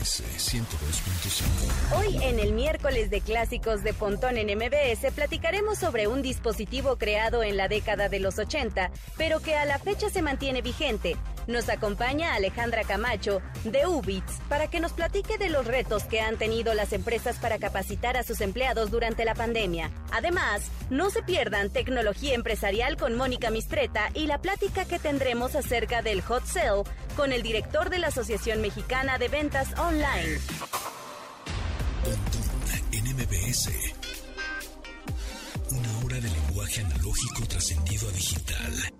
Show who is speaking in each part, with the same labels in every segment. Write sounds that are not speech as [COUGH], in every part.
Speaker 1: MBS 102.5.
Speaker 2: Hoy en el miércoles de clásicos de Pontón en MBS platicaremos sobre un dispositivo creado en la década de los 80, pero que a la fecha se mantiene vigente. Nos acompaña Alejandra Camacho de Ubits para que nos platique de los retos que han tenido las empresas para capacitar a sus empleados durante la pandemia. Además, no se pierdan tecnología empresarial con Mónica Mistreta y la plática que tendremos acerca del hot sale con el director de la Asociación Mexicana de Ventas Online.
Speaker 1: Una hora de lenguaje analógico trascendido a digital.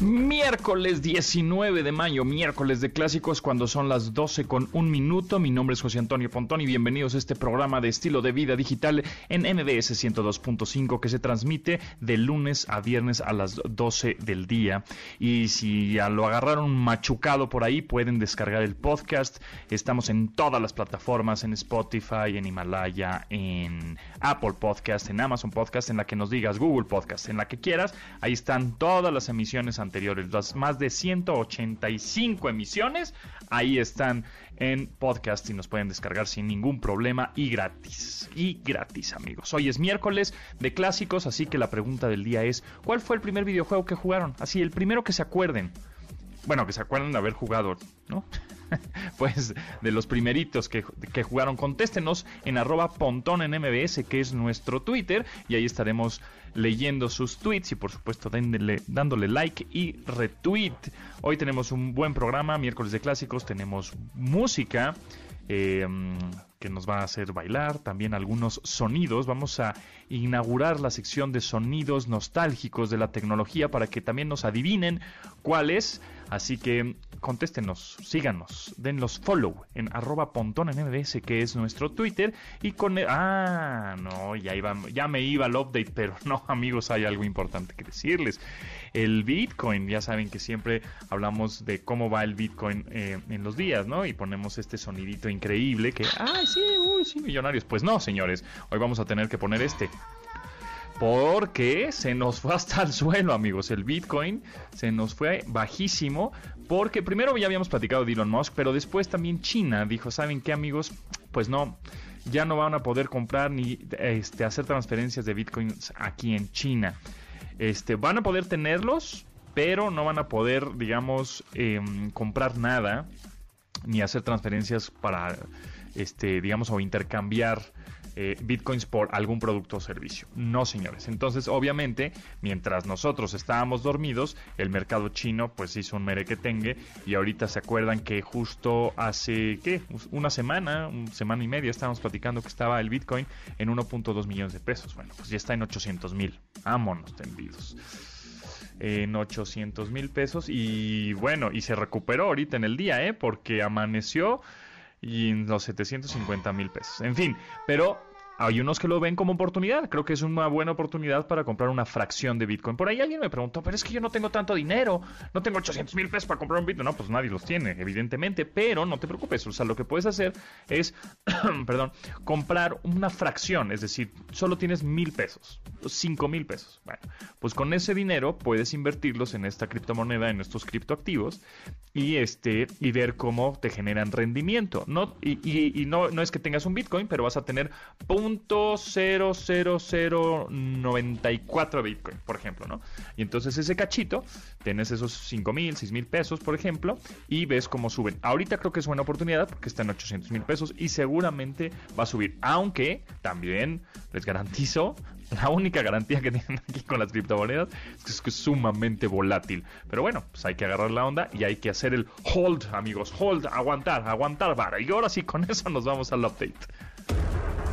Speaker 3: Miércoles 19 de mayo, miércoles de clásicos cuando son las 12 con un minuto. Mi nombre es José Antonio Pontón y bienvenidos a este programa de estilo de vida digital en MBS 102.5 que se transmite de lunes a viernes a las 12 del día. Y si ya lo agarraron machucado por ahí, pueden descargar el podcast. Estamos en todas las plataformas, en Spotify, en Himalaya, en Apple Podcast, en Amazon Podcast, en la que nos digas Google Podcast, en la que quieras. Ahí están todas las emisiones anteriores, las más de 185 emisiones, ahí están en podcast y nos pueden descargar sin ningún problema y gratis. Y gratis, amigos. Hoy es miércoles de clásicos, así que la pregunta del día es, ¿cuál fue el primer videojuego que jugaron? Así, el primero que se acuerden. Bueno, que se acuerden de haber jugado, ¿no? [LAUGHS] pues de los primeritos que, que, jugaron, contéstenos en arroba pontón en MBS, que es nuestro Twitter, y ahí estaremos leyendo sus tweets y por supuesto dándole, dándole like y retweet. Hoy tenemos un buen programa, miércoles de clásicos, tenemos música. Eh, que nos va a hacer bailar, también algunos sonidos. Vamos a inaugurar la sección de sonidos nostálgicos de la tecnología para que también nos adivinen cuáles. Así que contéstenos, síganos, denlos follow en arroba en MBS, que es nuestro Twitter. Y con... El, ah, no, ya, iba, ya me iba el update, pero [LAUGHS] no, amigos, hay algo importante que decirles. El Bitcoin, ya saben que siempre hablamos de cómo va el Bitcoin eh, en los días, ¿no? Y ponemos este sonidito increíble que, ay, sí, uy, sí, millonarios. Pues no, señores, hoy vamos a tener que poner este. Porque se nos fue hasta el suelo, amigos. El Bitcoin se nos fue bajísimo. Porque primero ya habíamos platicado de Elon Musk, pero después también China dijo, ¿saben qué, amigos? Pues no, ya no van a poder comprar ni este, hacer transferencias de Bitcoins aquí en China. Este, van a poder tenerlos, pero no van a poder, digamos, eh, comprar nada ni hacer transferencias para, este, digamos, o intercambiar eh, bitcoins por algún producto o servicio. No, señores. Entonces, obviamente, mientras nosotros estábamos dormidos, el mercado chino pues hizo un merequetengue y ahorita se acuerdan que justo hace, ¿qué? Una semana, una semana y media estábamos platicando que estaba el bitcoin en 1.2 millones de pesos. Bueno, pues ya está en 800 mil. Vámonos tendidos en 800 mil pesos y bueno, y se recuperó ahorita en el día, ¿eh? Porque amaneció y en los 750 mil pesos. En fin, pero hay unos que lo ven como oportunidad. Creo que es una buena oportunidad para comprar una fracción de Bitcoin. Por ahí alguien me preguntó, pero es que yo no tengo tanto dinero. No tengo 800 mil pesos para comprar un Bitcoin. No, pues nadie los tiene, evidentemente. Pero no te preocupes. O sea, lo que puedes hacer es, [CLEARS THROAT] perdón, comprar una fracción. Es decir, solo tienes mil pesos. Cinco mil pesos. Bueno, pues con ese dinero puedes invertirlos en esta criptomoneda, en estos criptoactivos. Y este, y ver cómo te generan rendimiento. No, y, y, y no, no es que tengas un Bitcoin, pero vas a tener .00094 Bitcoin, por ejemplo, ¿no? Y entonces ese cachito, tienes esos 5 mil, 6 mil pesos, por ejemplo, y ves cómo suben. Ahorita creo que es buena oportunidad porque está en 800 mil pesos y seguramente va a subir. Aunque también les garantizo, [LAUGHS] la única garantía que tienen aquí con las criptomonedas es que es sumamente volátil. Pero bueno, pues hay que agarrar la onda y hay que hacer el hold, amigos, hold, aguantar, aguantar vara. Y ahora sí, con eso nos vamos al update.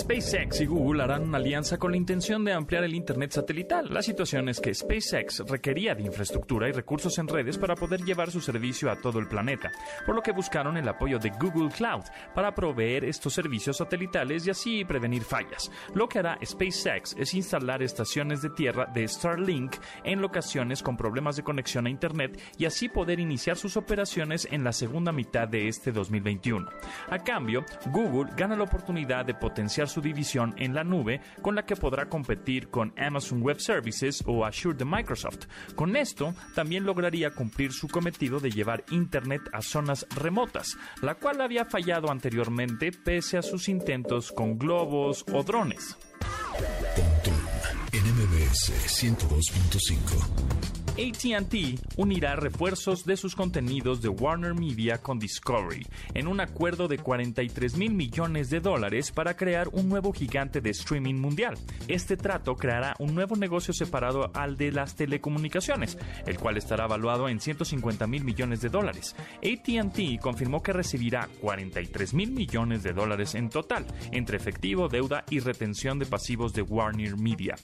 Speaker 3: SpaceX y Google harán una alianza con la intención de ampliar el Internet satelital. La situación es que SpaceX requería de infraestructura y recursos en redes para poder llevar su servicio a todo el planeta, por lo que buscaron el apoyo de Google Cloud para proveer estos servicios satelitales y así prevenir fallas. Lo que hará SpaceX es instalar estaciones de tierra de Starlink en locaciones con problemas de conexión a Internet y así poder iniciar sus operaciones en la segunda mitad de este 2021. A cambio, Google gana la oportunidad de potenciar su división en la nube con la que podrá competir con Amazon Web Services o Azure de Microsoft. Con esto, también lograría cumplir su cometido de llevar Internet a zonas remotas, la cual había fallado anteriormente pese a sus intentos con globos o drones.
Speaker 1: NMBS 102.5
Speaker 3: ATT unirá refuerzos de sus contenidos de Warner Media con Discovery en un acuerdo de 43 mil millones de dólares para crear un nuevo gigante de streaming mundial. Este trato creará un nuevo negocio separado al de las telecomunicaciones, el cual estará evaluado en 150 mil millones de dólares. ATT confirmó que recibirá 43 mil millones de dólares en total, entre efectivo, deuda y retención de pasivos de Warner Media.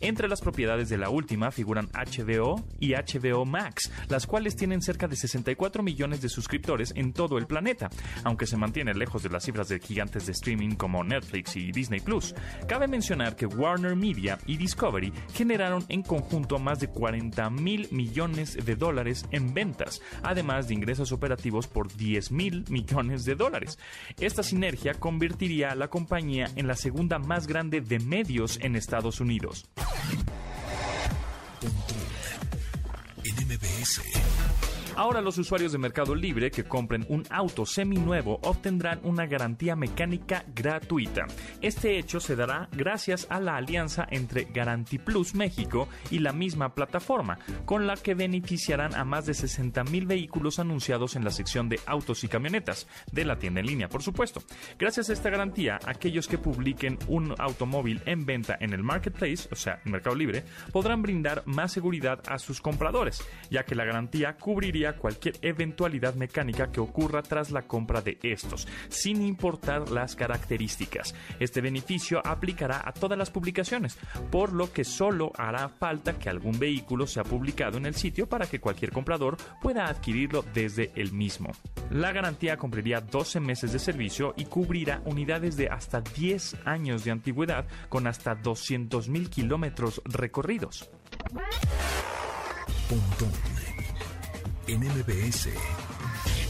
Speaker 3: Entre las propiedades de la última figuran HBO y HBO Max, las cuales tienen cerca de 64 millones de suscriptores en todo el planeta, aunque se mantiene lejos de las cifras de gigantes de streaming como Netflix y Disney Plus. Cabe mencionar que Warner Media y Discovery generaron en conjunto más de 40 mil millones de dólares en ventas, además de ingresos operativos por 10 mil millones de dólares. Esta sinergia convertiría a la compañía en la segunda más grande de medios en Estados Unidos. MBS. Ahora los usuarios de Mercado Libre que compren un auto seminuevo obtendrán una garantía mecánica gratuita. Este hecho se dará gracias a la alianza entre Garanti Plus México y la misma plataforma, con la que beneficiarán a más de 60 mil vehículos anunciados en la sección de autos y camionetas de la tienda en línea, por supuesto. Gracias a esta garantía, aquellos que publiquen un automóvil en venta en el marketplace, o sea, Mercado Libre, podrán brindar más seguridad a sus compradores, ya que la garantía cubriría cualquier eventualidad mecánica que ocurra tras la compra de estos, sin importar las características. Este beneficio aplicará a todas las publicaciones, por lo que solo hará falta que algún vehículo sea publicado en el sitio para que cualquier comprador pueda adquirirlo desde el mismo. La garantía cumpliría 12 meses de servicio y cubrirá unidades de hasta 10 años de antigüedad con hasta 200.000 kilómetros recorridos.
Speaker 1: NMBS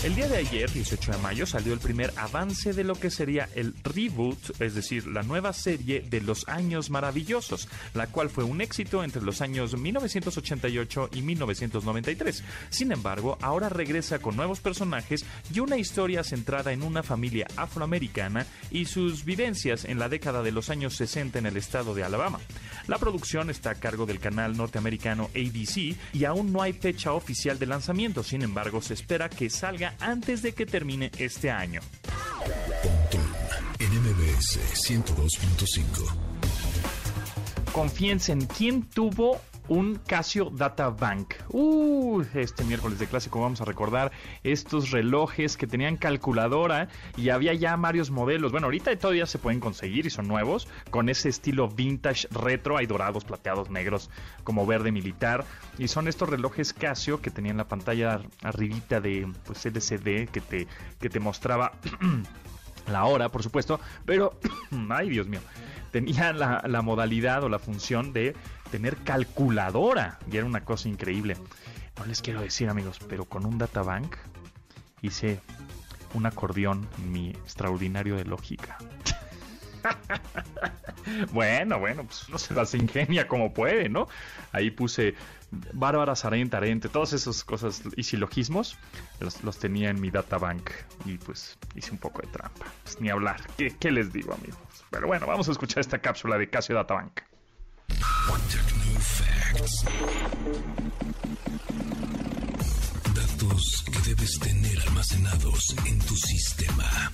Speaker 3: el día de ayer, 18 de mayo, salió el primer avance de lo que sería el reboot, es decir, la nueva serie de Los Años Maravillosos, la cual fue un éxito entre los años 1988 y 1993. Sin embargo, ahora regresa con nuevos personajes y una historia centrada en una familia afroamericana y sus vivencias en la década de los años 60 en el estado de Alabama. La producción está a cargo del canal norteamericano ABC y aún no hay fecha oficial de lanzamiento, sin embargo, se espera que salga antes de que termine este año.
Speaker 1: NMBS 102.5
Speaker 3: Confíense en quién tuvo un Casio Data Bank. Uh, este miércoles de clásico vamos a recordar estos relojes que tenían calculadora y había ya varios modelos. Bueno, ahorita todavía se pueden conseguir y son nuevos con ese estilo vintage retro. Hay dorados, plateados, negros, como verde militar. Y son estos relojes Casio que tenían la pantalla arribita de pues, LCD que te, que te mostraba [CLEARS THROAT] la hora, por supuesto. Pero, [CLEARS THROAT] ay Dios mío, tenía la, modalidad o la función de tener calculadora. Y era una cosa increíble. No les quiero decir, amigos, pero con un databank hice un acordeón mi extraordinario de lógica. [LAUGHS] bueno, bueno, pues uno se las ingenia como puede, ¿no? Ahí puse Bárbara Sarente, Arente, todas esas cosas y silogismos los, los, tenía en mi databank y pues hice un poco de trampa. Pues ni hablar. ¿Qué, ¿Qué, les digo, amigos? Pero bueno, vamos a escuchar esta cápsula de Casio Databank.
Speaker 1: Datos que debes tener almacenados en tu sistema.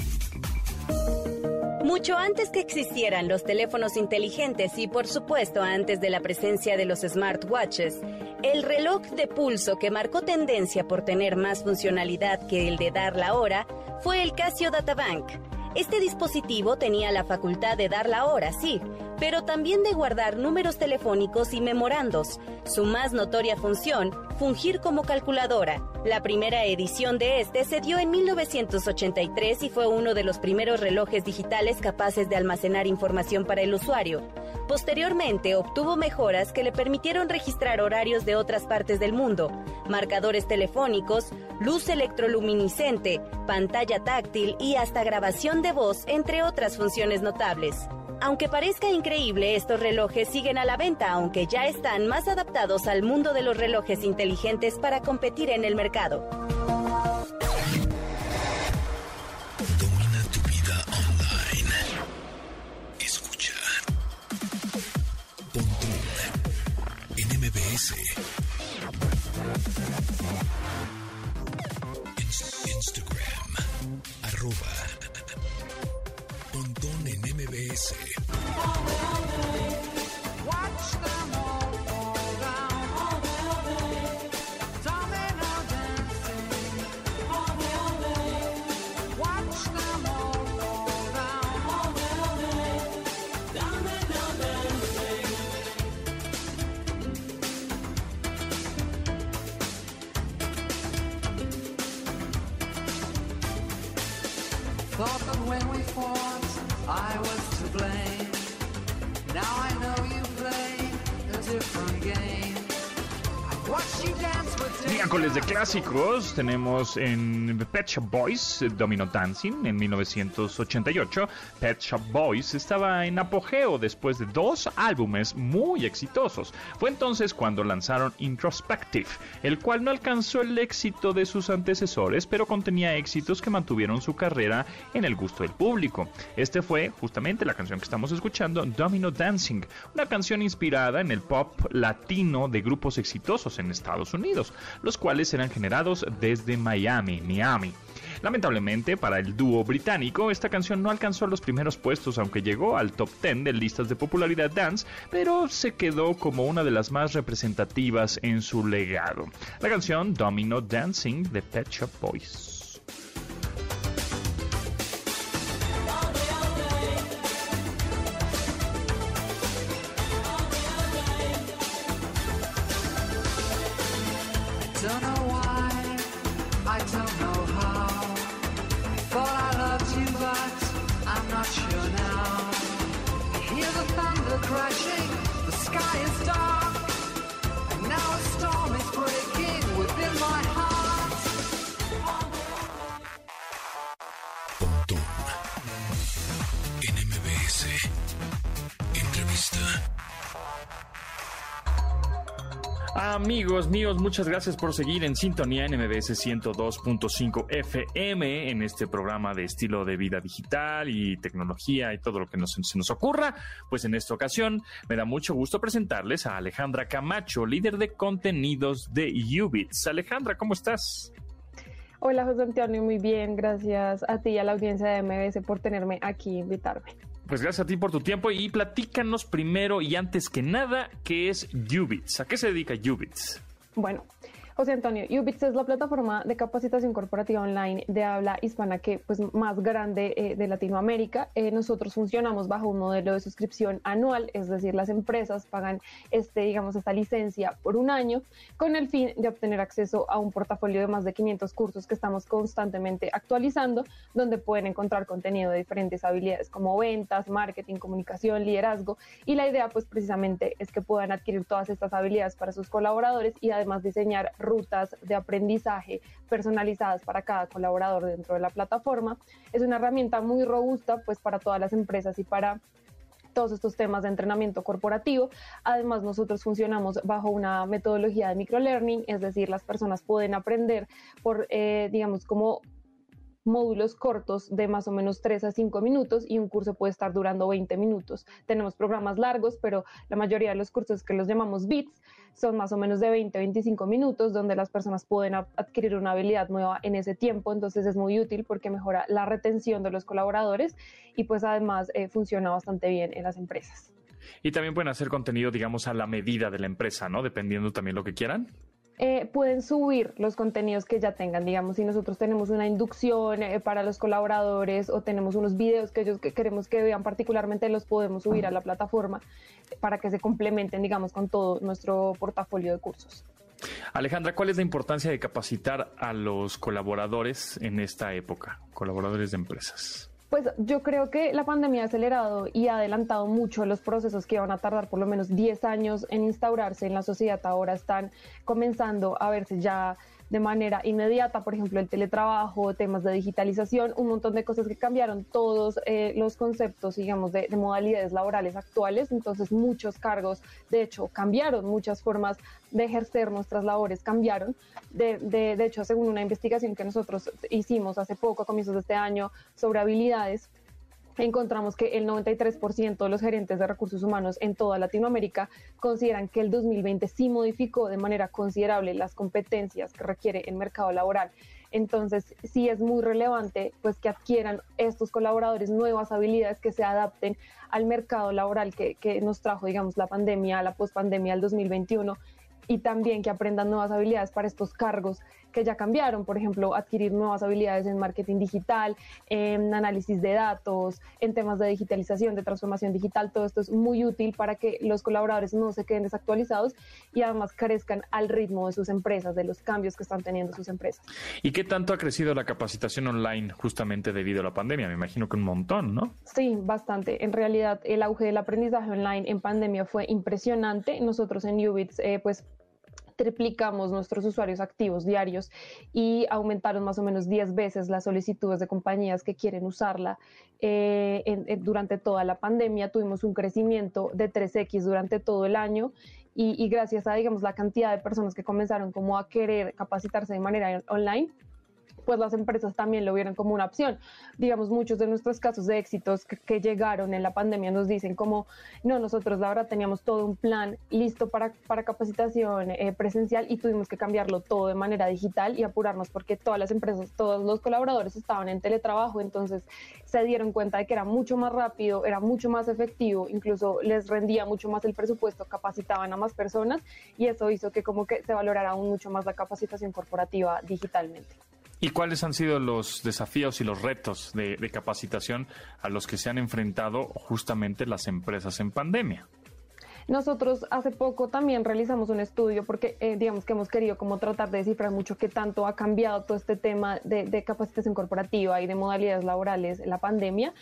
Speaker 2: Mucho antes que existieran los teléfonos inteligentes y por supuesto antes de la presencia de los smartwatches, el reloj de pulso que marcó tendencia por tener más funcionalidad que el de dar la hora fue el Casio Databank Este dispositivo tenía la facultad de dar la hora, sí, pero también de guardar números telefónicos y memorandos. Su más notoria función, fungir como calculadora. La primera edición de este se dio en 1983 y fue uno de los primeros relojes digitales capaces de almacenar información para el usuario. Posteriormente obtuvo mejoras que le permitieron registrar horarios de otras partes del mundo, marcadores telefónicos, luz electroluminiscente, pantalla táctil y hasta grabación de voz, entre otras funciones notables. Aunque parezca increíble, estos relojes siguen a la venta, aunque ya están más adaptados al mundo de los relojes inteligentes para competir en el mercado.
Speaker 3: Miércoles de tenemos en Pet Shop Boys Domino Dancing en 1988. Pet Shop Boys estaba en apogeo después de dos álbumes muy exitosos. Fue entonces cuando lanzaron Introspective, el cual no alcanzó el éxito de sus antecesores, pero contenía éxitos que mantuvieron su carrera en el gusto del público. Este fue justamente la canción que estamos escuchando, Domino Dancing, una canción inspirada en el pop latino de grupos exitosos en Estados Unidos, los cuales eran generados desde Miami, Miami. Lamentablemente para el dúo británico, esta canción no alcanzó los primeros puestos, aunque llegó al top 10 de listas de popularidad dance, pero se quedó como una de las más representativas en su legado. La canción Domino Dancing de Pet Shop Boys. Muchas gracias por seguir en sintonía en MBS 102.5 FM en este programa de estilo de vida digital y tecnología y todo lo que nos, se nos ocurra. Pues en esta ocasión me da mucho gusto presentarles a Alejandra Camacho, líder de contenidos de Ubits. Alejandra, ¿cómo estás?
Speaker 4: Hola José Antonio, muy bien, gracias a ti y a la audiencia de MBS por tenerme aquí e invitarme.
Speaker 3: Pues gracias a ti por tu tiempo y platícanos primero y antes que nada qué es Ubits. ¿A qué se dedica Ubits?
Speaker 4: Bueno, José Antonio, Ubits es la plataforma de capacitación corporativa online de habla hispana que pues más grande eh, de Latinoamérica. Eh, nosotros funcionamos bajo un modelo de suscripción anual, es decir, las empresas pagan este, digamos, esta licencia por un año con el fin de obtener acceso a un portafolio de más de 500 cursos que estamos constantemente actualizando, donde pueden encontrar contenido de diferentes habilidades como ventas, marketing, comunicación, liderazgo. Y la idea pues precisamente es que puedan adquirir todas estas habilidades para sus colaboradores y además diseñar rutas de aprendizaje personalizadas para cada colaborador dentro de la plataforma. Es una herramienta muy robusta pues para todas las empresas y para todos estos temas de entrenamiento corporativo. Además, nosotros funcionamos bajo una metodología de microlearning, es decir, las personas pueden aprender por, eh, digamos, como módulos cortos de más o menos 3 a 5 minutos y un curso puede estar durando 20 minutos. Tenemos programas largos, pero la mayoría de los cursos que los llamamos BITS son más o menos de 20 a 25 minutos donde las personas pueden adquirir una habilidad nueva en ese tiempo. Entonces es muy útil porque mejora la retención de los colaboradores y pues además eh, funciona bastante bien en las empresas.
Speaker 3: Y también pueden hacer contenido, digamos, a la medida de la empresa, ¿no? Dependiendo también lo que quieran.
Speaker 4: Eh, pueden subir los contenidos que ya tengan. Digamos, si nosotros tenemos una inducción eh, para los colaboradores o tenemos unos videos que ellos que queremos que vean particularmente, los podemos subir a la plataforma para que se complementen, digamos, con todo nuestro portafolio de cursos.
Speaker 3: Alejandra, ¿cuál es la importancia de capacitar a los colaboradores en esta época, colaboradores de empresas?
Speaker 4: Pues yo creo que la pandemia ha acelerado y ha adelantado mucho los procesos que van a tardar por lo menos 10 años en instaurarse en la sociedad. Ahora están comenzando a verse ya de manera inmediata, por ejemplo, el teletrabajo, temas de digitalización, un montón de cosas que cambiaron todos eh, los conceptos, digamos, de, modalidades laborales actuales. Entonces, muchos cargos, de hecho, cambiaron, muchas formas de ejercer nuestras labores cambiaron. De, de hecho, según una investigación que nosotros hicimos hace poco, a comienzos de este año, sobre habilidades, encontramos que el 93% de los gerentes de recursos humanos en toda Latinoamérica consideran que el 2020 sí modificó de manera considerable las competencias que requiere el mercado laboral. Entonces, sí es muy relevante pues que adquieran estos colaboradores nuevas habilidades que se adapten al mercado laboral que, que nos trajo, digamos, la pandemia, la pospandemia del 2021 y también que aprendan nuevas habilidades para estos cargos que ya cambiaron, por ejemplo, adquirir nuevas habilidades en marketing digital, en análisis de datos, en temas de digitalización, de transformación digital, todo esto es muy útil para que los colaboradores no se queden desactualizados y además crezcan al ritmo de sus empresas, de los cambios que están teniendo sus empresas.
Speaker 3: ¿Y qué tanto ha crecido la capacitación online justamente debido a la pandemia? Me imagino que un montón, ¿no?
Speaker 4: Sí, bastante. En realidad, el auge del aprendizaje online en pandemia fue impresionante. Nosotros en Ubits, eh, pues triplicamos nuestros usuarios activos diarios y aumentaron más o menos 10 veces las solicitudes de compañías que quieren usarla. Eh, durante toda la pandemia tuvimos un crecimiento de 3X durante todo el año y, y, gracias a, digamos, la cantidad de personas que comenzaron como a querer capacitarse de manera online, pues las empresas también lo vieron como una opción. Digamos, muchos de nuestros casos de éxitos que, llegaron en la pandemia nos dicen como, no, nosotros la verdad teníamos todo un plan listo para, para capacitación eh, presencial y tuvimos que cambiarlo todo de manera digital y apurarnos porque todas las empresas, todos los colaboradores estaban en teletrabajo, entonces se dieron cuenta de que era mucho más rápido, era mucho más efectivo, incluso les rendía mucho más el presupuesto, capacitaban a más personas y eso hizo que como que se valorara aún mucho más la capacitación corporativa digitalmente.
Speaker 3: ¿Y cuáles han sido los desafíos y los retos de, capacitación a los que se han enfrentado justamente las empresas en pandemia?
Speaker 4: Nosotros hace poco también realizamos un estudio porque eh, digamos que hemos querido como tratar de descifrar mucho qué tanto ha cambiado todo este tema de, capacitación corporativa y de modalidades laborales en la pandemia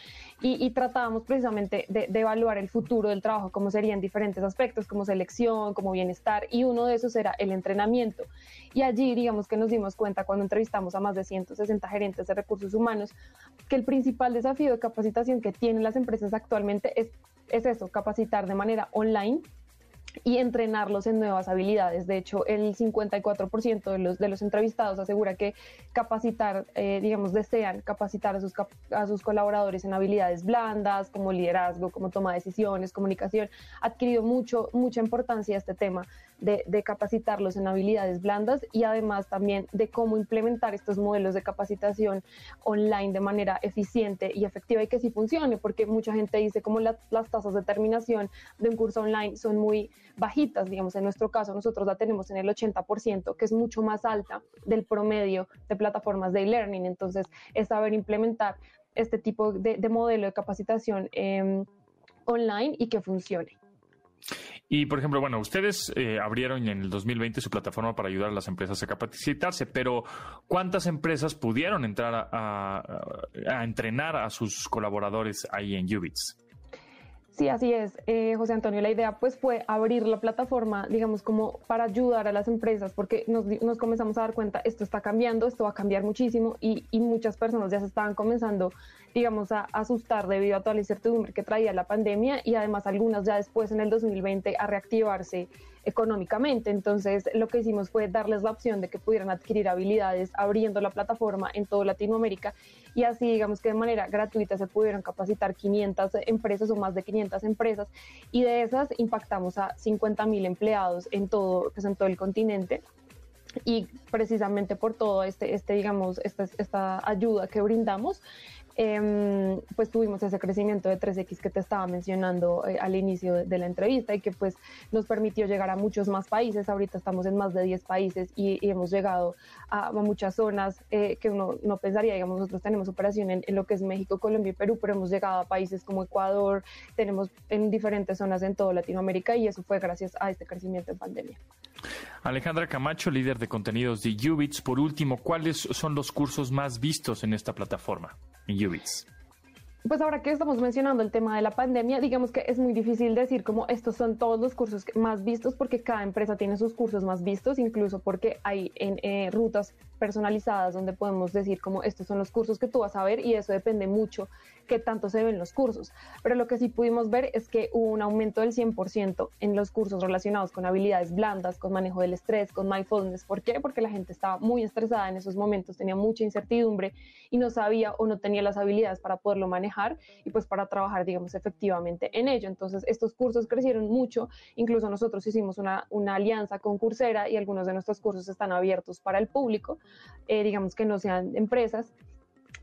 Speaker 4: y, tratábamos precisamente de, evaluar el futuro del trabajo, como serían diferentes aspectos como selección, como bienestar y uno de esos era el entrenamiento. Y allí digamos que nos dimos cuenta cuando entrevistamos a más de 160 gerentes de recursos humanos que el principal desafío de capacitación que tienen las empresas actualmente es es eso, capacitar de manera online y entrenarlos en nuevas habilidades. De hecho, el 54% de los, de los entrevistados asegura que capacitar, eh, digamos, desean capacitar a sus, a sus colaboradores en habilidades blandas, como liderazgo, como toma de decisiones, comunicación. Ha adquirido mucho, mucha importancia este tema de, capacitarlos en habilidades blandas y además también de cómo implementar estos modelos de capacitación online de manera eficiente y efectiva y que sí funcione, porque mucha gente dice como las tasas de terminación de un curso online son muy bajitas, digamos, en nuestro caso nosotros la tenemos en el 80%, que es mucho más alta del promedio de plataformas de e-learning. Entonces, es saber implementar este tipo de, modelo de capacitación em, online y que funcione.
Speaker 3: Y, por ejemplo, bueno, ustedes eh, abrieron en el 2020 su plataforma para ayudar a las empresas a capacitarse, pero ¿cuántas empresas pudieron entrar a, a entrenar a sus colaboradores ahí en Ubits?
Speaker 4: Sí, así es, eh, José Antonio. La idea pues fue abrir la plataforma, digamos, como para ayudar a las empresas, porque nos, nos comenzamos a dar cuenta, esto está cambiando, esto va a cambiar muchísimo y, y muchas personas ya se estaban comenzando, digamos, a asustar debido a toda la incertidumbre que traía la pandemia y además algunas ya después en el 2020 a reactivarse económicamente. Entonces, lo que hicimos fue darles la opción de que pudieran adquirir habilidades abriendo la plataforma en toda Latinoamérica y así, digamos que de manera gratuita se pudieron capacitar 500 empresas o más de 500 empresas y de esas impactamos a 50 mil empleados en todo, pues en todo el continente y precisamente por todo este, este digamos, esta, esta ayuda que brindamos, Em, pues tuvimos ese crecimiento de 3X que te estaba mencionando eh, al inicio de, la entrevista y que pues nos permitió llegar a muchos más países. Ahorita estamos en más de 10 países y, hemos llegado a, muchas zonas eh, que uno no pensaría, digamos, nosotros tenemos operación en, lo que es México, Colombia y Perú, pero hemos llegado a países como Ecuador, tenemos en diferentes zonas en toda Latinoamérica y eso fue gracias a este crecimiento en pandemia.
Speaker 3: Alejandra Camacho, líder de contenidos de Ubits. Por último, ¿cuáles son los cursos más vistos en esta plataforma, en Ubits?
Speaker 4: pues ahora que estamos mencionando el tema de la pandemia, digamos que es muy difícil decir como estos son todos los cursos más vistos porque cada empresa tiene sus cursos más vistos, incluso porque hay en, eh, rutas personalizadas donde podemos decir como estos son los cursos que tú vas a ver y eso depende mucho qué tanto se ven los cursos. Pero lo que sí pudimos ver es que hubo un aumento del 100% en los cursos relacionados con habilidades blandas, con manejo del estrés, con mindfulness. ¿Por qué? Porque la gente estaba muy estresada en esos momentos, tenía mucha incertidumbre y no sabía o no tenía las habilidades para poderlo manejar y pues para trabajar, digamos, efectivamente en ello. Entonces, estos cursos crecieron mucho. Incluso nosotros hicimos una, una alianza con Coursera y algunos de nuestros cursos están abiertos para el público, eh, digamos que no sean empresas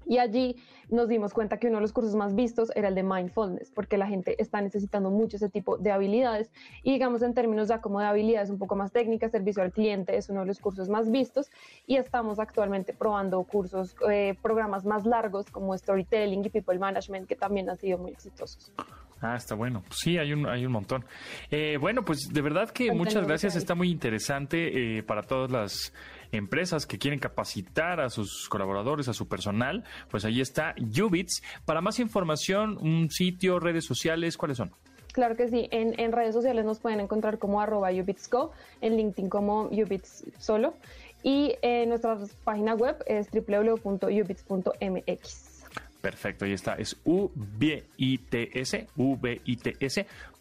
Speaker 4: y allí nos dimos cuenta que uno de los cursos más vistos era el de mindfulness, porque la gente está necesitando mucho ese tipo de habilidades. Y digamos en términos ya como de habilidades un poco más técnicas, servicio al cliente es uno de los cursos más vistos. Y estamos actualmente probando cursos, eh, programas más largos como Storytelling y People Management, que también han sido muy exitosos.
Speaker 3: Ah, está bueno. Sí, hay un, hay un montón. Eh, bueno, pues de verdad que muchas gracias. Está muy interesante eh, para todas las empresas que quieren capacitar a sus colaboradores, a su personal. Pues ahí está Ubits. Para más información, un sitio, redes sociales, ¿cuáles son?
Speaker 4: Claro que sí, en, redes sociales nos pueden encontrar como arroba ubitsco, en LinkedIn como ubits solo y en nuestra página web es www.ubits.mx.
Speaker 3: Perfecto, ahí está. Es U-B-I-T-S, ubits.mx,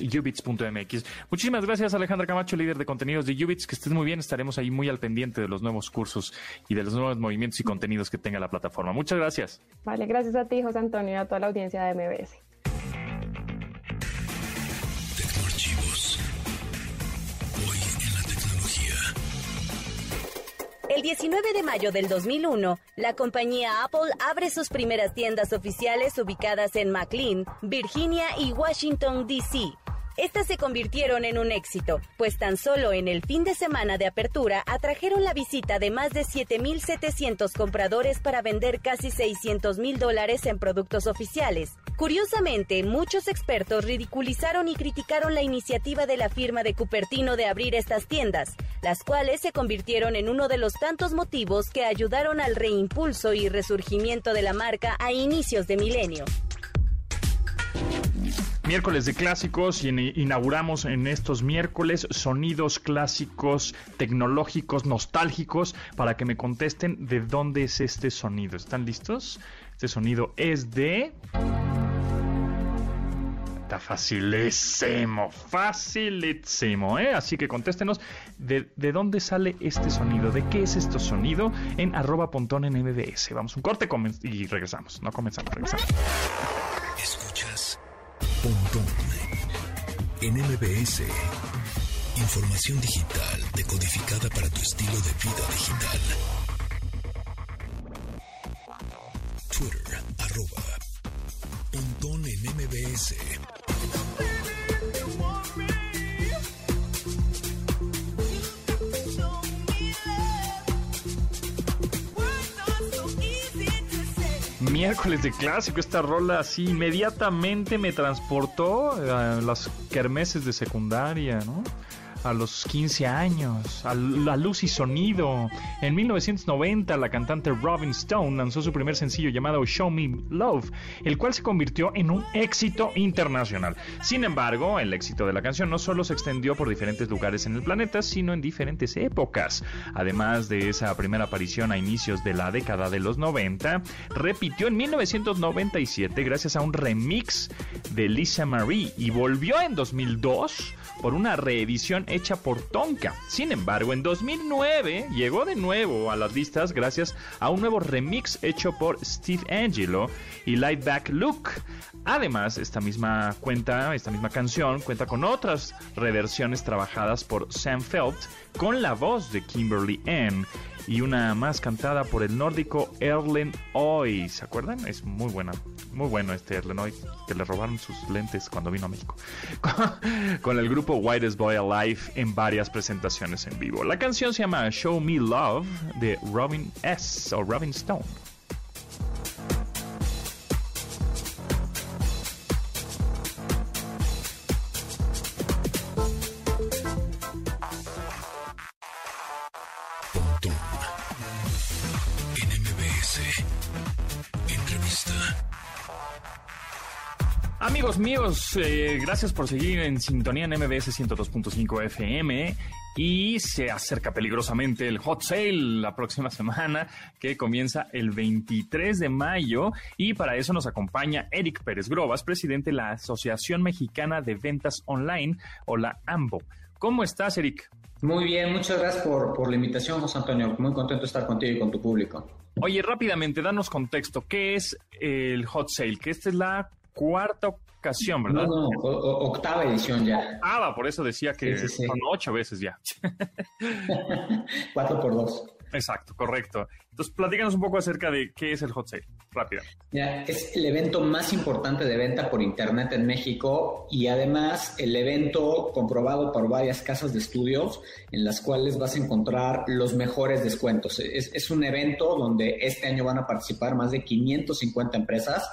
Speaker 3: ubits.mx. Muchísimas gracias, Alejandra Camacho, líder de contenidos de Ubits. Que estés muy bien. Estaremos ahí muy al pendiente de los nuevos cursos y de los nuevos movimientos y contenidos que tenga la plataforma. Muchas gracias.
Speaker 4: Vale, gracias a ti, José Antonio, y a toda la audiencia de MBS.
Speaker 2: El 19 de mayo del 2001, la compañía Apple abre sus primeras tiendas oficiales ubicadas en McLean, Virginia y Washington, D.C. Estas se convirtieron en un éxito, pues tan solo en el fin de semana de apertura atrajeron la visita de más de 7.700 compradores para vender casi 600 mil dólares en productos oficiales. Curiosamente, muchos expertos ridiculizaron y criticaron la iniciativa de la firma de Cupertino de abrir estas tiendas, las cuales se convirtieron en uno de los tantos motivos que ayudaron al reimpulso y resurgimiento de la marca a inicios de milenio
Speaker 3: miércoles de clásicos y inauguramos en estos miércoles sonidos clásicos, tecnológicos, nostálgicos, para que me contesten de dónde es este sonido. ¿Están listos? Este sonido es de... Está facilísimo, facilísimo, ¿eh? Así que contéstenos de, de, dónde sale este sonido, de qué es este sonido en arroba pontón en MBS. Vamos un corte y regresamos. No comenzamos, regresamos.
Speaker 1: Pontón en MBS. Información digital decodificada para tu estilo de vida digital. Twitter, arroba. Pontón en MBS.
Speaker 3: Miércoles de clásico. Esta rola así inmediatamente me transportó a las kermeses de secundaria, ¿no? A los 15 años, a la luz y sonido. En 1990, la cantante Robin Stone lanzó su primer sencillo llamado Show Me Love, el cual se convirtió en un éxito internacional. Sin embargo, el éxito de la canción no solo se extendió por diferentes lugares en el planeta, sino en diferentes épocas. Además de esa primera aparición a inicios de la década de los 90, repitió en 1997 gracias a un remix de Lisa Marie y volvió en 2002 por una reedición hecha por Tonka. Sin embargo, en 2009 llegó de nuevo a las listas gracias a un nuevo remix hecho por Steve Angelo y Lightback Look. Además, esta misma cuenta, esta misma canción cuenta con otras reversiones trabajadas por Sam Felt con la voz de Kimberly Ann y una más cantada por el nórdico Erlen Oy. ¿Se acuerdan? Es muy buena, muy bueno este Erlen Oy, que le robaron sus lentes cuando vino a México. [LAUGHS] Con el grupo Whitest Boy Alive en varias presentaciones en vivo. La canción se llama Show Me Love de Robin S. o Robin Stone. Amigos míos, eh, gracias por seguir en sintonía en MBS 102.5 FM y se acerca peligrosamente el hot sale la próxima [LAUGHS] semana que comienza el 23 de mayo y para eso nos acompaña Eric Pérez Grobas, presidente de la Asociación Mexicana de Ventas Online o la AMBO. ¿Cómo estás, Eric?
Speaker 5: Muy bien, muchas gracias por, por la invitación, José Antonio. Muy contento de estar contigo y con tu público.
Speaker 3: Oye, rápidamente, danos contexto. ¿Qué es el hot sale? Que esta es la cuarta ocasión, ¿verdad?
Speaker 5: No, no, octava edición ya.
Speaker 3: Octava, por eso decía que son ocho veces ya. [LAUGHS]
Speaker 5: Cuatro por dos.
Speaker 3: Exacto, correcto. Entonces, platícanos un poco acerca de qué es el Hot Sale, rápido.
Speaker 5: es el evento más importante de venta por Internet en México y además el evento comprobado por varias casas de estudios en las cuales vas a encontrar los mejores descuentos. Es, es un evento donde este año van a participar más de 550 empresas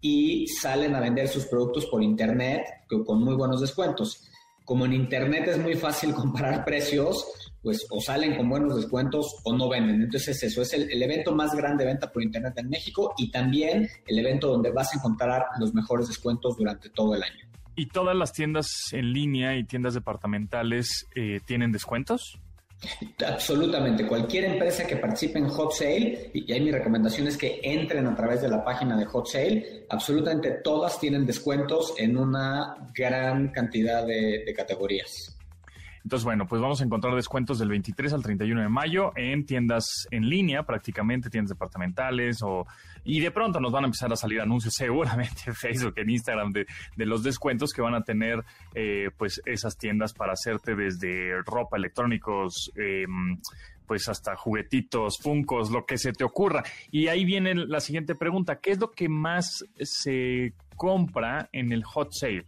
Speaker 5: y salen a vender sus productos por Internet con muy buenos descuentos. Como en Internet es muy fácil [LAUGHS] comparar precios, pues o salen con buenos descuentos o no venden. Entonces eso es el, evento más grande de venta por Internet en México y también el evento donde vas a encontrar los mejores descuentos durante todo el año.
Speaker 3: ¿Y todas las tiendas en línea y tiendas departamentales eh, tienen descuentos?
Speaker 5: Absolutamente. Cualquier empresa que participe en Hot Sale, y ahí mi recomendación es que entren a través de la página de Hot Sale, absolutamente todas tienen descuentos en una gran cantidad de, de categorías.
Speaker 3: Entonces, bueno, pues vamos a encontrar descuentos del 23 al 31 de mayo en tiendas en línea, prácticamente tiendas departamentales o y de pronto nos van a empezar a salir anuncios [LAUGHS] seguramente en Facebook, en Instagram de, los descuentos que van a tener eh, pues esas tiendas para hacerte desde ropa, electrónicos, em, pues hasta juguetitos, funcos, lo que se te ocurra. Y ahí viene la siguiente pregunta, ¿qué es lo que más se compra en el hot sale?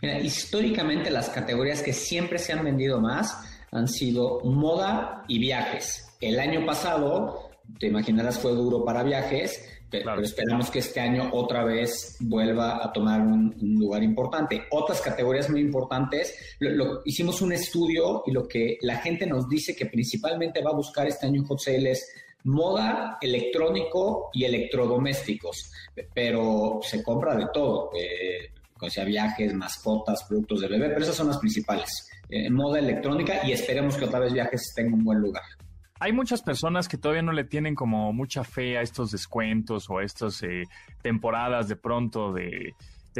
Speaker 5: Mira, históricamente las categorías que siempre se han vendido más han sido moda y viajes. El año pasado, te imaginarás, fue duro para viajes, pero esperamos que este año otra vez vuelva a tomar un, lugar importante. Otras categorías muy importantes, lo, hicimos un estudio y lo que la gente nos dice que principalmente va a buscar este año en Hot Sale es moda, electrónico y electrodomésticos, pero se compra de todo. Eh, sea viajes, mascotas, productos de bebé, pero esas son las principales. Eh, moda electrónica y esperemos que otra vez viajes en un buen lugar.
Speaker 3: Hay muchas personas que todavía no le tienen como mucha fe a estos descuentos o a estas eh, temporadas de pronto de,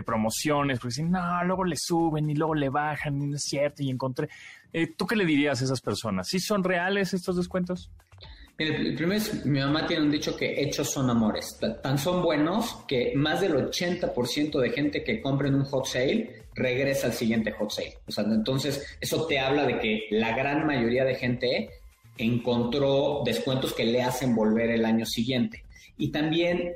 Speaker 3: promociones, porque dicen, no, luego le suben y luego le bajan, y no es cierto, y encontré. Eh, ¿Tú qué le dirías a esas personas? ¿Sí son reales estos descuentos?
Speaker 5: El primero es, mi mamá tiene un dicho que hechos son amores. Tan son buenos que más del 80% de gente que compra en un hot sale regresa al siguiente hot sale. O sea, entonces eso te habla de que la gran mayoría de gente encontró descuentos que le hacen volver el año siguiente. Y también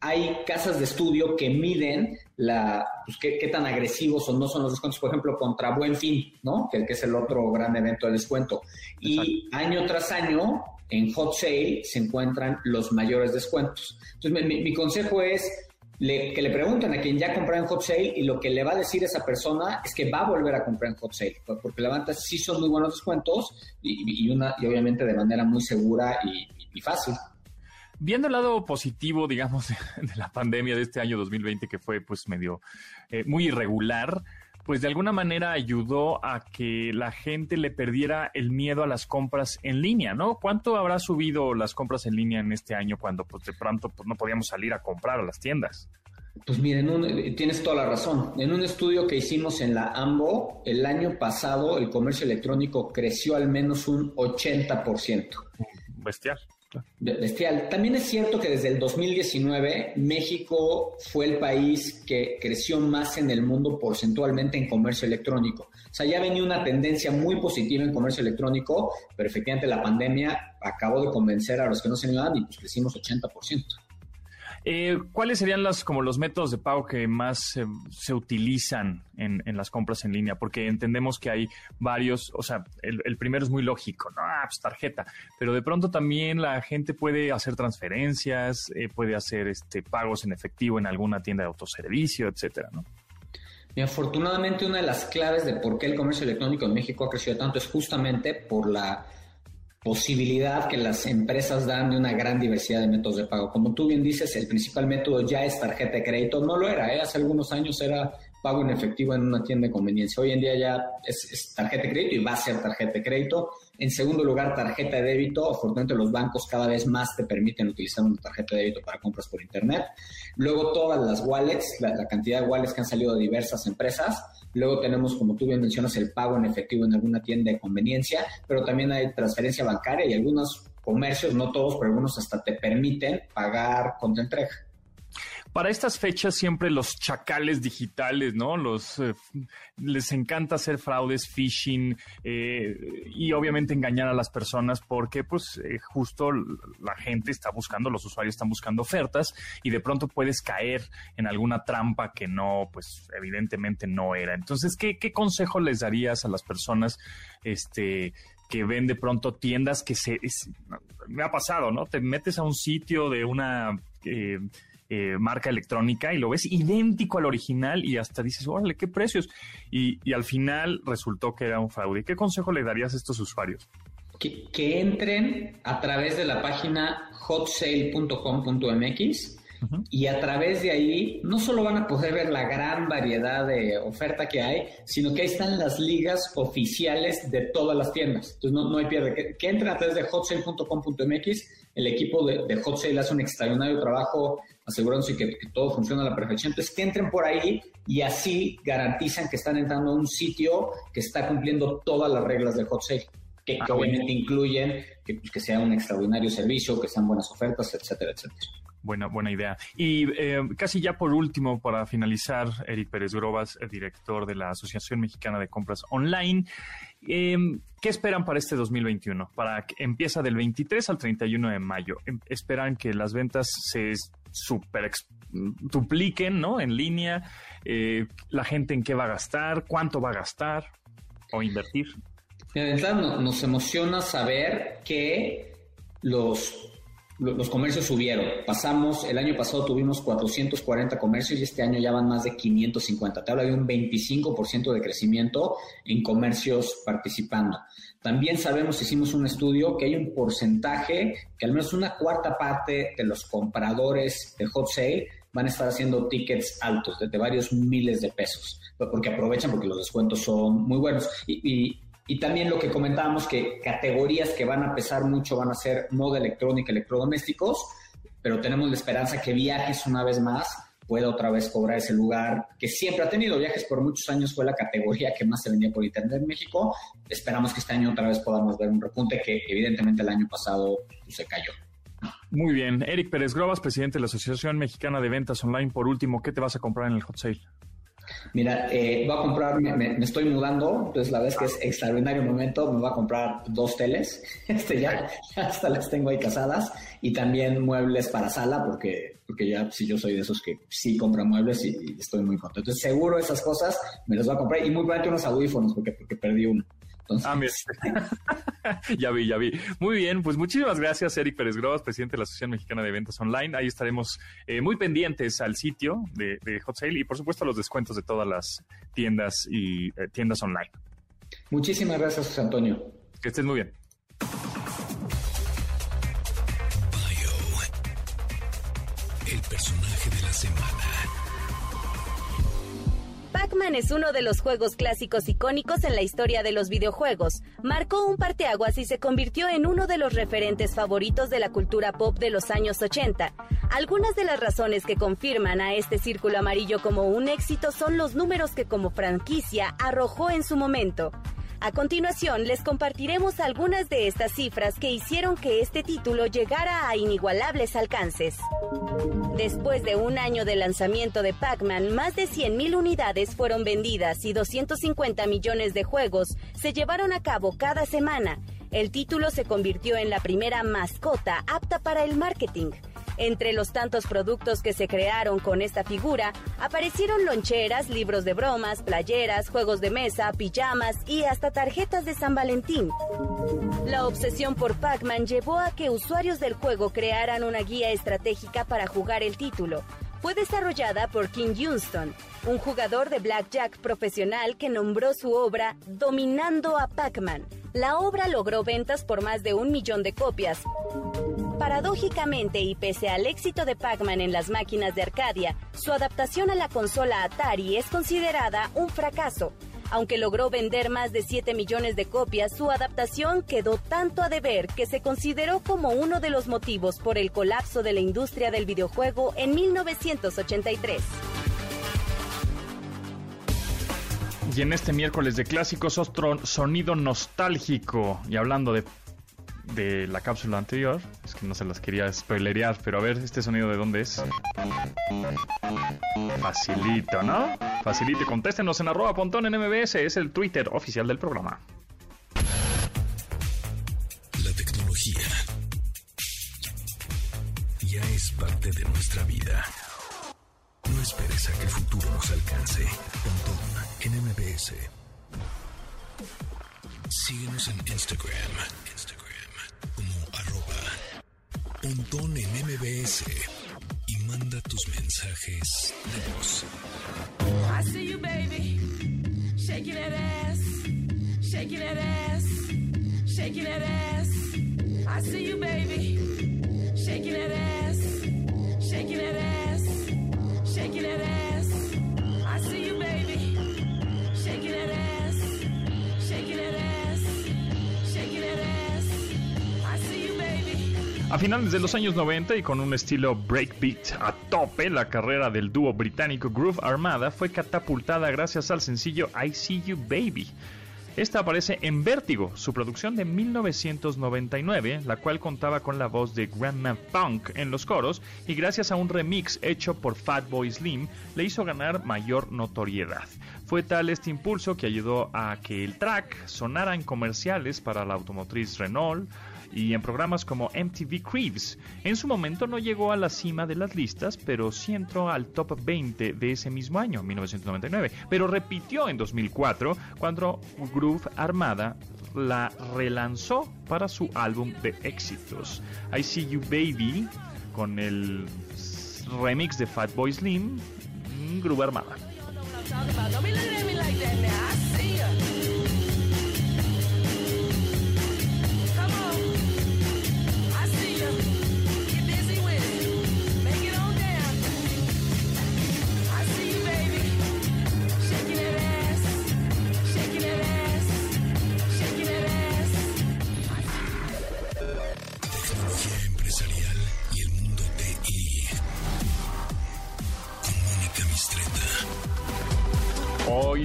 Speaker 5: hay casas de estudio que miden la, pues, qué, tan agresivos o no son los descuentos, por ejemplo, contra Buen Fin, ¿no? Que, que es el otro gran evento de descuento. Y año tras año en hot sale se encuentran los mayores descuentos. Entonces, mi, consejo es que le pregunten a quien ya compró en hot sale y lo que le va a decir esa persona es que va a volver a comprar en hot sale, porque levanta sí son muy buenos descuentos y, una, y obviamente de manera muy segura y, fácil.
Speaker 3: Viendo el lado positivo, digamos, [LAUGHS] de, la pandemia de este año 2020, que fue pues medio eh, muy irregular, pues de alguna manera ayudó a que la gente le perdiera el miedo a las compras en línea, ¿no? ¿Cuánto habrá subido las compras en línea en este año cuando pues de pronto pues, no podíamos salir a comprar a las tiendas?
Speaker 5: Pues miren, tienes toda la razón. En un estudio que hicimos en la AMBO, el año pasado el comercio electrónico creció al menos un 80%.
Speaker 3: Bestial.
Speaker 5: Bestial. También es cierto que desde el 2019 México fue el país que creció más en el mundo porcentualmente en comercio electrónico. O sea, ya venía una tendencia muy positiva en comercio electrónico, pero efectivamente la pandemia acabó de convencer a los que no se ayudaban y pues crecimos 80%.
Speaker 3: Eh, ¿Cuáles serían las, como los métodos de pago que más se utilizan en, las compras en línea? Porque entendemos que hay varios, o sea, el, primero es muy lógico, ¿no? Ah, pues tarjeta, pero de pronto también la gente puede hacer transferencias, eh, puede hacer este pagos en efectivo en alguna tienda de autoservicio, etcétera, ¿no?
Speaker 5: Y afortunadamente una de las claves de por qué el comercio electrónico en México ha crecido tanto es justamente por la posibilidad que las empresas dan de una gran diversidad de métodos de pago. Como tú bien dices, el principal método ya es tarjeta de crédito. No lo era, ¿eh? hace algunos años era pago en efectivo en una tienda de conveniencia. Hoy en día ya es, tarjeta de crédito y va a ser tarjeta de crédito. En segundo lugar, tarjeta de débito. Afortunadamente los bancos cada vez más te permiten utilizar una tarjeta de débito para compras por Internet. Luego todas las wallets, la, la cantidad de wallets que han salido de diversas empresas. Luego tenemos, como tú bien mencionas, el pago en efectivo en alguna tienda de conveniencia, pero también hay transferencia bancaria y algunos comercios, no todos, pero algunos hasta te permiten pagar contra entrega.
Speaker 3: Para estas fechas siempre los chacales digitales, ¿no? Los eh, les encanta hacer fraudes, phishing eh, y obviamente engañar a las personas porque pues eh, justo la gente está buscando, los usuarios están buscando ofertas y de pronto puedes caer en alguna trampa que no, pues evidentemente no era. Entonces, ¿qué, consejo les darías a las personas, este, que ven de pronto tiendas que se me ha pasado, ¿no? Te metes a un sitio de una marca electrónica y lo ves idéntico al original y hasta dices, órale, qué precios. Y, al final resultó que era un fraude. ¿Qué consejo le darías a estos usuarios?
Speaker 5: Que, entren a través de la página hotsale.com.mx y a través de ahí no solo van a poder ver la gran variedad de oferta que hay, sino que ahí están las ligas oficiales de todas las tiendas. Entonces no, hay pierde. Que, entren a través de hotsale.com.mx. El equipo de, de Hot Sale hace un extraordinario trabajo asegurándose que, que todo funciona a la perfección. Entonces que entren por ahí y así garantizan que están entrando a un sitio que está cumpliendo todas las reglas de Hot Sale que, ah, obviamente incluyen que, pues, que, sea un extraordinario servicio, que sean buenas ofertas, etcétera, etcétera.
Speaker 3: Buena, buena idea. Y eh, casi ya por último, para finalizar, Eric Pérez Grobas, director de la Asociación Mexicana de Compras Online. Eh, ¿Qué esperan para este 2021? Para que empieza del 23 al 31 de mayo. Em, ¿Esperan que las ventas se super dupliquen, ¿no? En línea. Eh, la gente en qué va a gastar, cuánto va a gastar o invertir.
Speaker 5: De nos emociona saber que los los comercios subieron. Pasamos, el año pasado tuvimos 440 comercios y este año ya van más de 550. Te habla de un 25% de crecimiento en comercios participando. También sabemos, hicimos un estudio, que hay un porcentaje, que al menos una cuarta parte de los compradores de hot sale van a estar haciendo tickets altos, de, varios miles de pesos, porque aprovechan porque los descuentos son muy buenos. y y también lo que comentábamos, que categorías que van a pesar mucho van a ser moda electrónica, electrodomésticos, pero tenemos la esperanza que viajes una vez más pueda otra vez cobrar ese lugar que siempre ha tenido. Viajes por muchos años fue la categoría que más se vendía por Internet en México. Esperamos que este año otra vez podamos ver un repunte que evidentemente el año pasado pues, se cayó.
Speaker 3: Muy bien. Eric Pérez Grobas, presidente de la Asociación Mexicana de Ventas Online. Por último, ¿qué te vas a comprar en el hot sale?
Speaker 5: Mira, eh, voy a comprar, me, estoy mudando, entonces la vez que es extraordinario momento, me voy a comprar dos teles, [LAUGHS] este ya, hasta las tengo ahí casadas, y también muebles para sala, porque, porque ya si yo soy de esos que sí compran muebles y, estoy muy contento. Entonces seguro esas cosas me las voy a comprar, y muy probablemente unos audífonos, porque, porque perdí uno. Ah, [LAUGHS]
Speaker 3: ya vi, ya vi. Muy bien, pues muchísimas gracias, Eric Pérez Gros, presidente de la Asociación Mexicana de Ventas Online. Ahí estaremos eh, muy pendientes al sitio de, Hot Sale y, por supuesto, a los descuentos de todas las tiendas y eh, tiendas online.
Speaker 5: Muchísimas gracias, José Antonio.
Speaker 3: Que estés muy bien.
Speaker 1: el personaje de la semana.
Speaker 2: Pac-Man es uno de los juegos clásicos icónicos en la historia de los videojuegos. Marcó un parteaguas y se convirtió en uno de los referentes favoritos de la cultura pop de los años 80. Algunas de las razones que confirman a este círculo amarillo como un éxito son los números que como franquicia arrojó en su momento. A continuación, les compartiremos algunas de estas cifras que hicieron que este título llegara a inigualables alcances. Después de un año de lanzamiento de Pac-Man, más de 100.000 unidades fueron vendidas y 250 millones de juegos se llevaron a cabo cada semana. El título se convirtió en la primera mascota apta para el marketing. Entre los tantos productos que se crearon con esta figura, aparecieron loncheras, libros de bromas, playeras, juegos de mesa, pijamas y hasta tarjetas de San Valentín. La obsesión por Pac-Man llevó a que usuarios del juego crearan una guía estratégica para jugar el título. Fue desarrollada por King Johnston, un jugador de blackjack profesional que nombró su obra Dominando a Pac-Man. La obra logró ventas por más de un millón de copias, Paradójicamente y pese al éxito de Pac-Man en las máquinas de Arcadia, su adaptación a la consola Atari es considerada un fracaso. Aunque logró vender más de 7 millones de copias, su adaptación quedó tanto a deber que se consideró como uno de los motivos por el colapso de la industria del videojuego en 1983.
Speaker 3: Y en este miércoles de clásicos, otro sonido nostálgico. Y hablando de de la cápsula anterior. Es que no se las quería spoilerear, pero a ver, ¿este sonido de dónde es? Facilito, ¿no? Facilito. Contéstenos en arroba pontón en MBS. Es el Twitter oficial del programa.
Speaker 1: La tecnología ya es parte de nuestra vida. No esperes a que el futuro nos alcance. Pontón en. Síguenos en Instagram Pontón en MBS y manda tus mensajes de voz. I see you, baby. Shaking that ass. Shaking that ass. Shaking that ass. I see you, baby. Shaking that ass. Shaking that ass. Shaking that ass. A finales de los años 90 y con un estilo breakbeat a tope, la carrera del dúo británico Groove Armada fue catapultada gracias al sencillo I See You Baby. Esta aparece en Vértigo, su producción de 1999, la cual contaba con la voz de Grandma Funk en los coros y gracias a un remix hecho por Fatboy Slim le hizo ganar mayor notoriedad. Fue tal este impulso que ayudó a que el track sonara en comerciales para la automotriz Renault, y en programas como MTV Cribs. En su momento no llegó a la cima de las listas, pero sí entró al top 20 de ese mismo año, 1999. Pero repitió en 2004 cuando Groove Armada la relanzó para su álbum de éxitos. I See You Baby con el remix de Fatboy Slim, Groove Armada.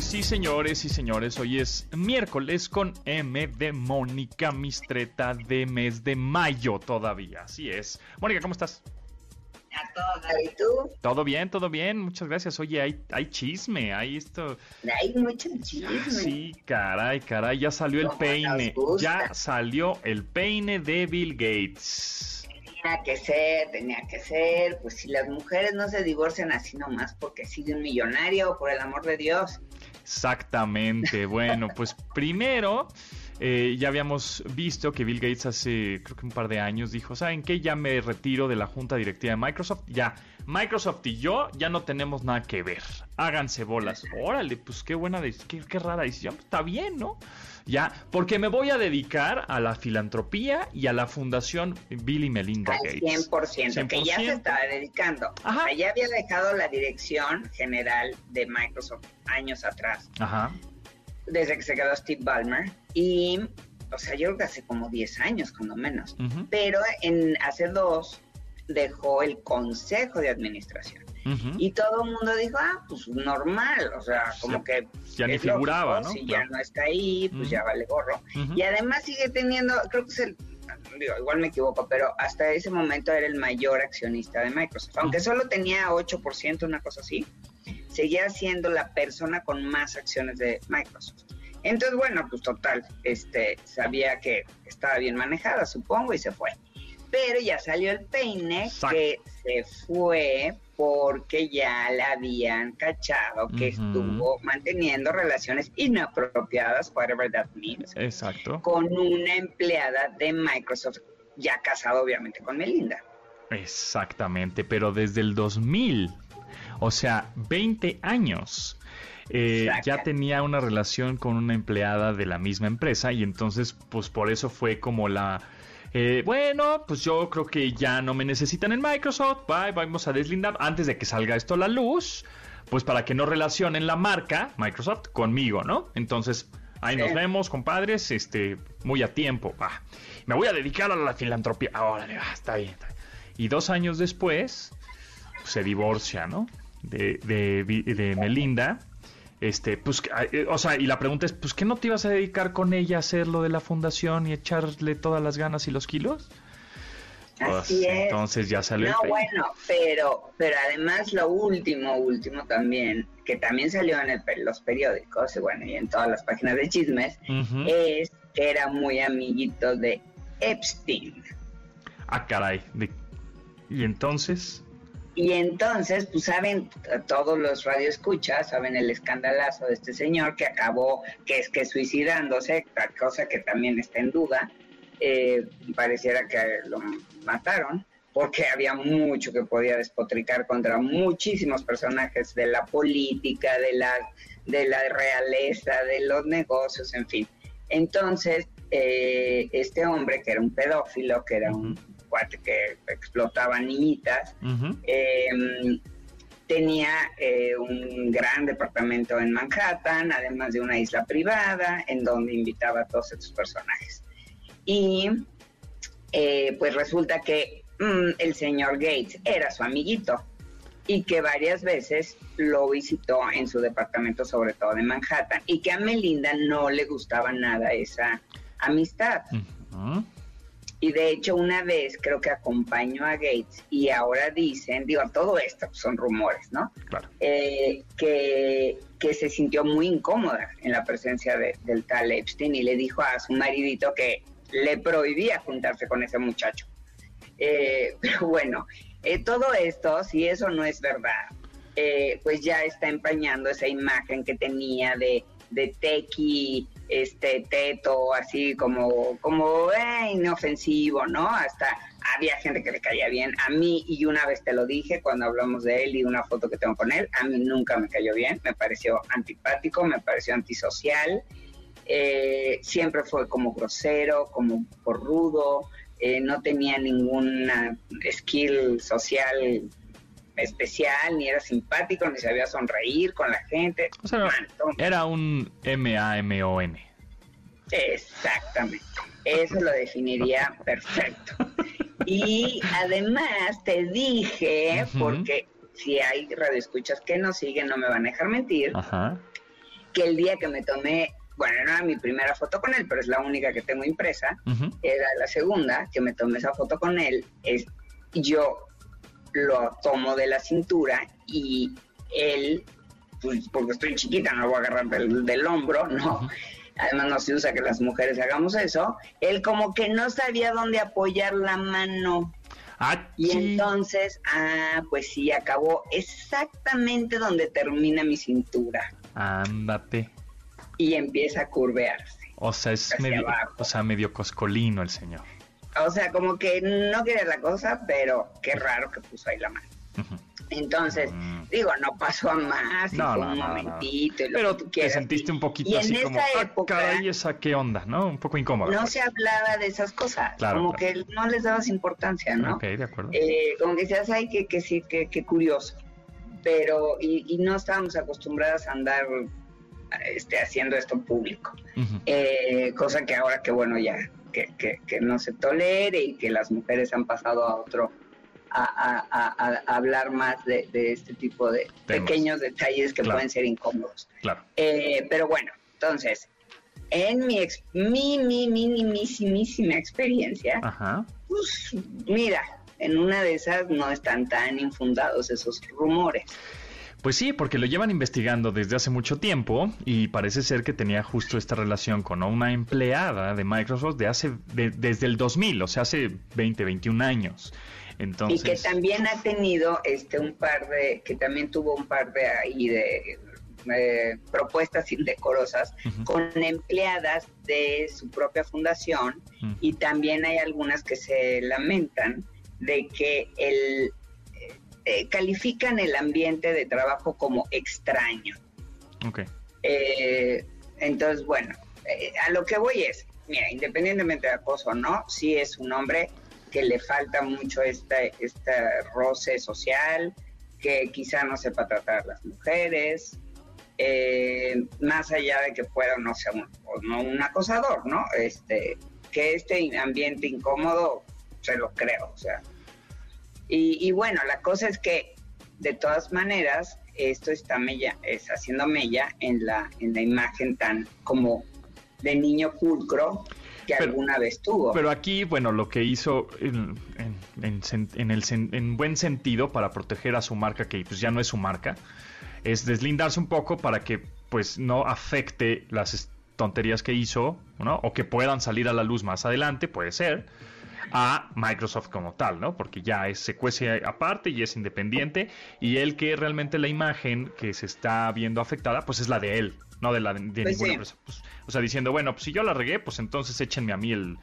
Speaker 1: Sí, señores y señores, hoy es miércoles con M de Mónica Mistreta de mes de mayo todavía. Así es. Mónica, ¿cómo estás?
Speaker 6: A todo, ¿y tú?
Speaker 3: Todo bien, todo bien, muchas gracias. Oye, hay, hay chisme, hay esto.
Speaker 6: Hay mucho chisme.
Speaker 3: Sí, caray, caray, ya salió el peine. Ya salió el peine de Bill Gates
Speaker 6: tenía que ser, tenía que ser, pues si las mujeres no se divorcian así nomás porque sigue un millonario, por el amor de Dios.
Speaker 3: Exactamente, bueno, pues primero... Eh, ya habíamos visto que Bill Gates hace creo que un par de años dijo, ¿saben qué? Ya me retiro de la junta directiva de Microsoft. Ya, Microsoft y yo ya no tenemos nada que ver. Háganse bolas. [LAUGHS] Órale, pues qué buena, qué, qué rara decisión. Está bien, ¿no? Ya, porque me voy a dedicar a la filantropía y a la fundación Bill y Melinda Gates.
Speaker 6: 100%, que ya se estaba dedicando. Ajá. ya había dejado la dirección general de Microsoft años atrás. Ajá. Desde que se quedó Steve Ballmer. Y, o sea, yo creo que hace como 10 años, cuando menos. Pero en hace dos dejó el consejo de administración. Y todo el mundo dijo, ah, pues normal, o sea, como que...
Speaker 3: Ya ni figuraba, ¿no?
Speaker 6: Si ya no está ahí, pues ya vale gorro. Y además sigue teniendo, creo que es el igual me equivoco, pero hasta ese momento era el mayor accionista de Microsoft. Aunque solo tenía 8%, una cosa así, seguía siendo la persona con más acciones de Microsoft. Entonces, bueno, pues total, este, sabía que estaba bien manejada, supongo, y se fue. Pero ya salió el peine que se fue porque ya la habían cachado que estuvo manteniendo relaciones inapropiadas, whatever that means.
Speaker 3: Exacto.
Speaker 6: Con una empleada de Microsoft, ya casado obviamente con Melinda.
Speaker 3: Exactamente, pero desde el 2000, o sea, 20 años. Eh, ya tenía una relación con una empleada de la misma empresa y entonces pues por eso fue como la eh, bueno, pues yo creo que ya no me necesitan en Microsoft. Bye, vamos a deslindar antes de que salga esto a la luz. Pues para que no relacionen la marca Microsoft conmigo, ¿no? Entonces, ahí nos vemos, compadres. Este, muy a tiempo. Me voy a dedicar a la filantropía. Ahora, está, bien, Y dos años después, se divorcia, ¿no? De, de, de Melinda este, pues, eh, o sea, y la pregunta es, pues, ¿qué no te ibas a dedicar con ella a hacer lo de la fundación y echarle todas las ganas y los kilos?
Speaker 6: Así pues,
Speaker 3: Entonces ya salió.
Speaker 6: No, bueno, pero, pero además lo último, último también, que también salió en los periódicos y bueno, y en todas las páginas de chismes, es que era muy amiguito de Epstein.
Speaker 3: Ah, caray. ¿Y entonces?
Speaker 6: Y entonces, pues saben, todos los radioescuchas saben el escandalazo de este señor que acabó, que es que suicidándose, cosa que también está en duda. Eh, pareciera que lo mataron, porque había mucho que podía despotricar contra muchísimos personajes de la política, de la, de la realeza, de los negocios, en fin. Entonces, eh, este hombre, que era un pedófilo, que era un que explotaba niñitas. Em, tenía eh, un gran departamento en Manhattan, además de una isla privada, en donde invitaba a todos estos personajes. Y eh, pues resulta que mm, el señor Gates era su amiguito y que varias veces lo visitó en su departamento, sobre todo en Manhattan, y que a Melinda no le gustaba nada esa amistad. Y de hecho una vez creo que acompañó a Gates y ahora dicen, digo, todo esto son rumores, ¿no?
Speaker 3: Claro.
Speaker 6: Eh, que, que, se sintió muy incómoda en la presencia del tal Epstein y le dijo a su maridito que le prohibía juntarse con ese muchacho. Eh, [LAUGHS] pero bueno, eh, todo esto, si eso no es verdad, pues ya está empañando esa imagen que tenía de, de Tequi este teto, así como, como eh, inofensivo, ¿no? Hasta había gente que le caía bien. A mí, y una vez te lo dije cuando hablamos de él y una foto que tengo con él, a mí nunca me cayó bien, me pareció antipático, me pareció antisocial. Eh, siempre fue como grosero, como por rudo, eh, no tenía ninguna skill social especial, ni era simpático, ni sabía sonreír con la gente.
Speaker 3: era un M-A-M-O-N.
Speaker 6: Exactamente. Eso lo definiría [LAUGHS] perfecto. Y además te dije, porque si hay radioescuchas que no siguen, no me van a dejar mentir, que el día que me tomé, bueno, no era mi primera foto con él, pero es la única que tengo impresa, era la segunda que me tomé esa foto con él, es yo lo tomo de la cintura y él, pues, porque estoy chiquita, no lo voy a agarrar del, hombro, no. Además no se usa que las mujeres hagamos eso. Él como que no sabía dónde apoyar la mano.
Speaker 3: Ah,
Speaker 6: y entonces, ah, pues sí, acabó exactamente donde termina mi cintura.
Speaker 3: Ándate.
Speaker 6: Y empieza a curvearse.
Speaker 3: O sea, es medio, o sea, medio coscolino el señor.
Speaker 6: O sea, como que no quería la cosa, pero qué raro que puso ahí la mano. Entonces, mm. digo, no pasó a más,
Speaker 3: no,
Speaker 6: fue un momentito.
Speaker 3: pero te sentiste un poquito así como, esa ah, época, esa qué onda, ¿no? Un poco incómodo.
Speaker 6: No se hablaba de esas cosas, como que no les dabas importancia, ¿no?
Speaker 3: Ok, de acuerdo.
Speaker 6: Eh, como que decías, ay, que, que sí, que, que curioso. Pero, y, no estábamos acostumbradas a andar este, haciendo esto público. eh, cosa que ahora que, bueno, ya que, que, no se tolere y que las mujeres han pasado a otro a, hablar más de, este tipo de pequeños detalles que pueden ser incómodos.
Speaker 3: Claro.
Speaker 6: Eh, pero bueno, entonces, en mi, ex, mi, mi, minimísima experiencia, pues mira, en una de esas no están tan infundados esos rumores.
Speaker 3: Pues sí, porque lo llevan investigando desde hace mucho tiempo y parece ser que tenía justo esta relación con una empleada de Microsoft de hace desde el 2000, o sea, hace 20, 21 años. Entonces...
Speaker 6: Y que también ha tenido este un par de que también tuvo un par de ahí de eh, propuestas indecorosas con empleadas de su propia fundación y también hay algunas que se lamentan de que el eh, califican el ambiente de trabajo como extraño.
Speaker 3: Okay.
Speaker 6: Eh, entonces, bueno, a lo que voy es, mira, independientemente de acoso o no, sí es un hombre que le falta mucho este, este roce social, que quizá no sepa tratar a las mujeres, eh, más allá de que pueda no ser un, no un acosador, ¿no? Este, que este ambiente incómodo se lo creo, o sea. Y, bueno, la cosa es que de todas maneras esto está mella, es haciendo mella en la, en la imagen tan como de niño pulcro que alguna vez tuvo.
Speaker 3: Pero aquí, bueno, lo que hizo en, en, en, el, en buen sentido para proteger a su marca, que pues ya no es su marca, es deslindarse un poco para que pues no afecte las tonterías que hizo, ¿no? O que puedan salir a la luz más adelante, puede ser, a Microsoft como tal, ¿no? Porque ya es, se cuece aparte y es independiente y el que realmente la imagen que se está viendo afectada, pues es la de él, no de la de, pues ninguna empresa. Pues, o sea, diciendo, bueno, pues si yo la regué, pues entonces échenme a mí el,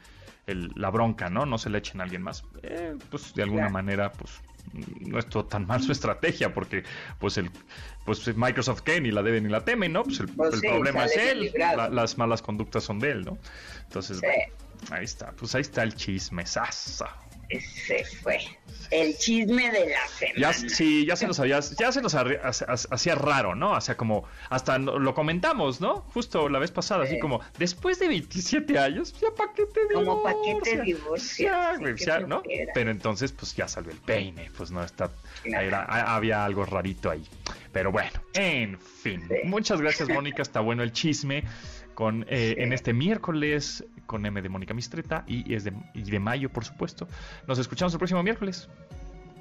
Speaker 3: la bronca, ¿no? No se le echen a alguien más. Eh, pues de alguna manera, pues no es tan mal su estrategia porque pues el pues Microsoft que ni la debe ni la teme no pues el, pues problema es él las malas conductas son de él no entonces ahí está pues ahí está el chisme sasa
Speaker 6: ese fue el chisme de la semana.
Speaker 3: Ya, sí, ya se nos había, ya se nos hacía raro, ¿no? O sea, como hasta lo comentamos, ¿no? Justo la vez pasada, así como, después de 27 años, ya para qué te
Speaker 6: divorcias. Como para qué te divorcias.
Speaker 3: ¿no? Pero entonces, pues ya salió el peine, pues no está, había algo rarito ahí. Pero bueno, en fin. Muchas gracias, Mónica, está bueno el chisme con eh, en este miércoles con M de Mónica Mistreta y es de, de mayo, por supuesto. Nos escuchamos el próximo miércoles.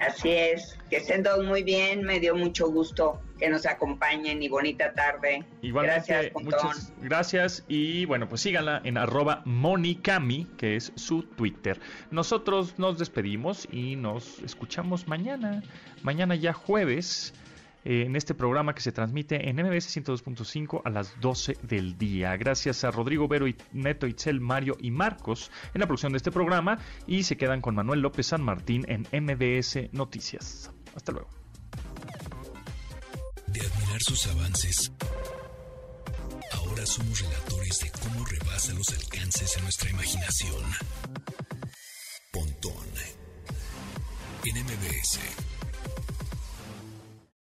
Speaker 6: Así es, que estén todos muy bien, me dio mucho gusto que nos acompañen y bonita tarde.
Speaker 3: Igualmente, gracias, muchas gracias y bueno, pues síganla en arroba monicami, que es su Twitter. Nosotros nos despedimos y nos escuchamos mañana, mañana ya jueves en este programa que se transmite en MBS 102.5 a las 12 del día. Gracias a Rodrigo Vero, y Neto, Itzel, Mario y Marcos en la producción de este programa y se quedan con Manuel López San Martín en MBS Noticias. Hasta luego.
Speaker 1: De admirar sus avances, ahora somos relatores de cómo rebasa los alcances en nuestra imaginación. Pontón en MBS.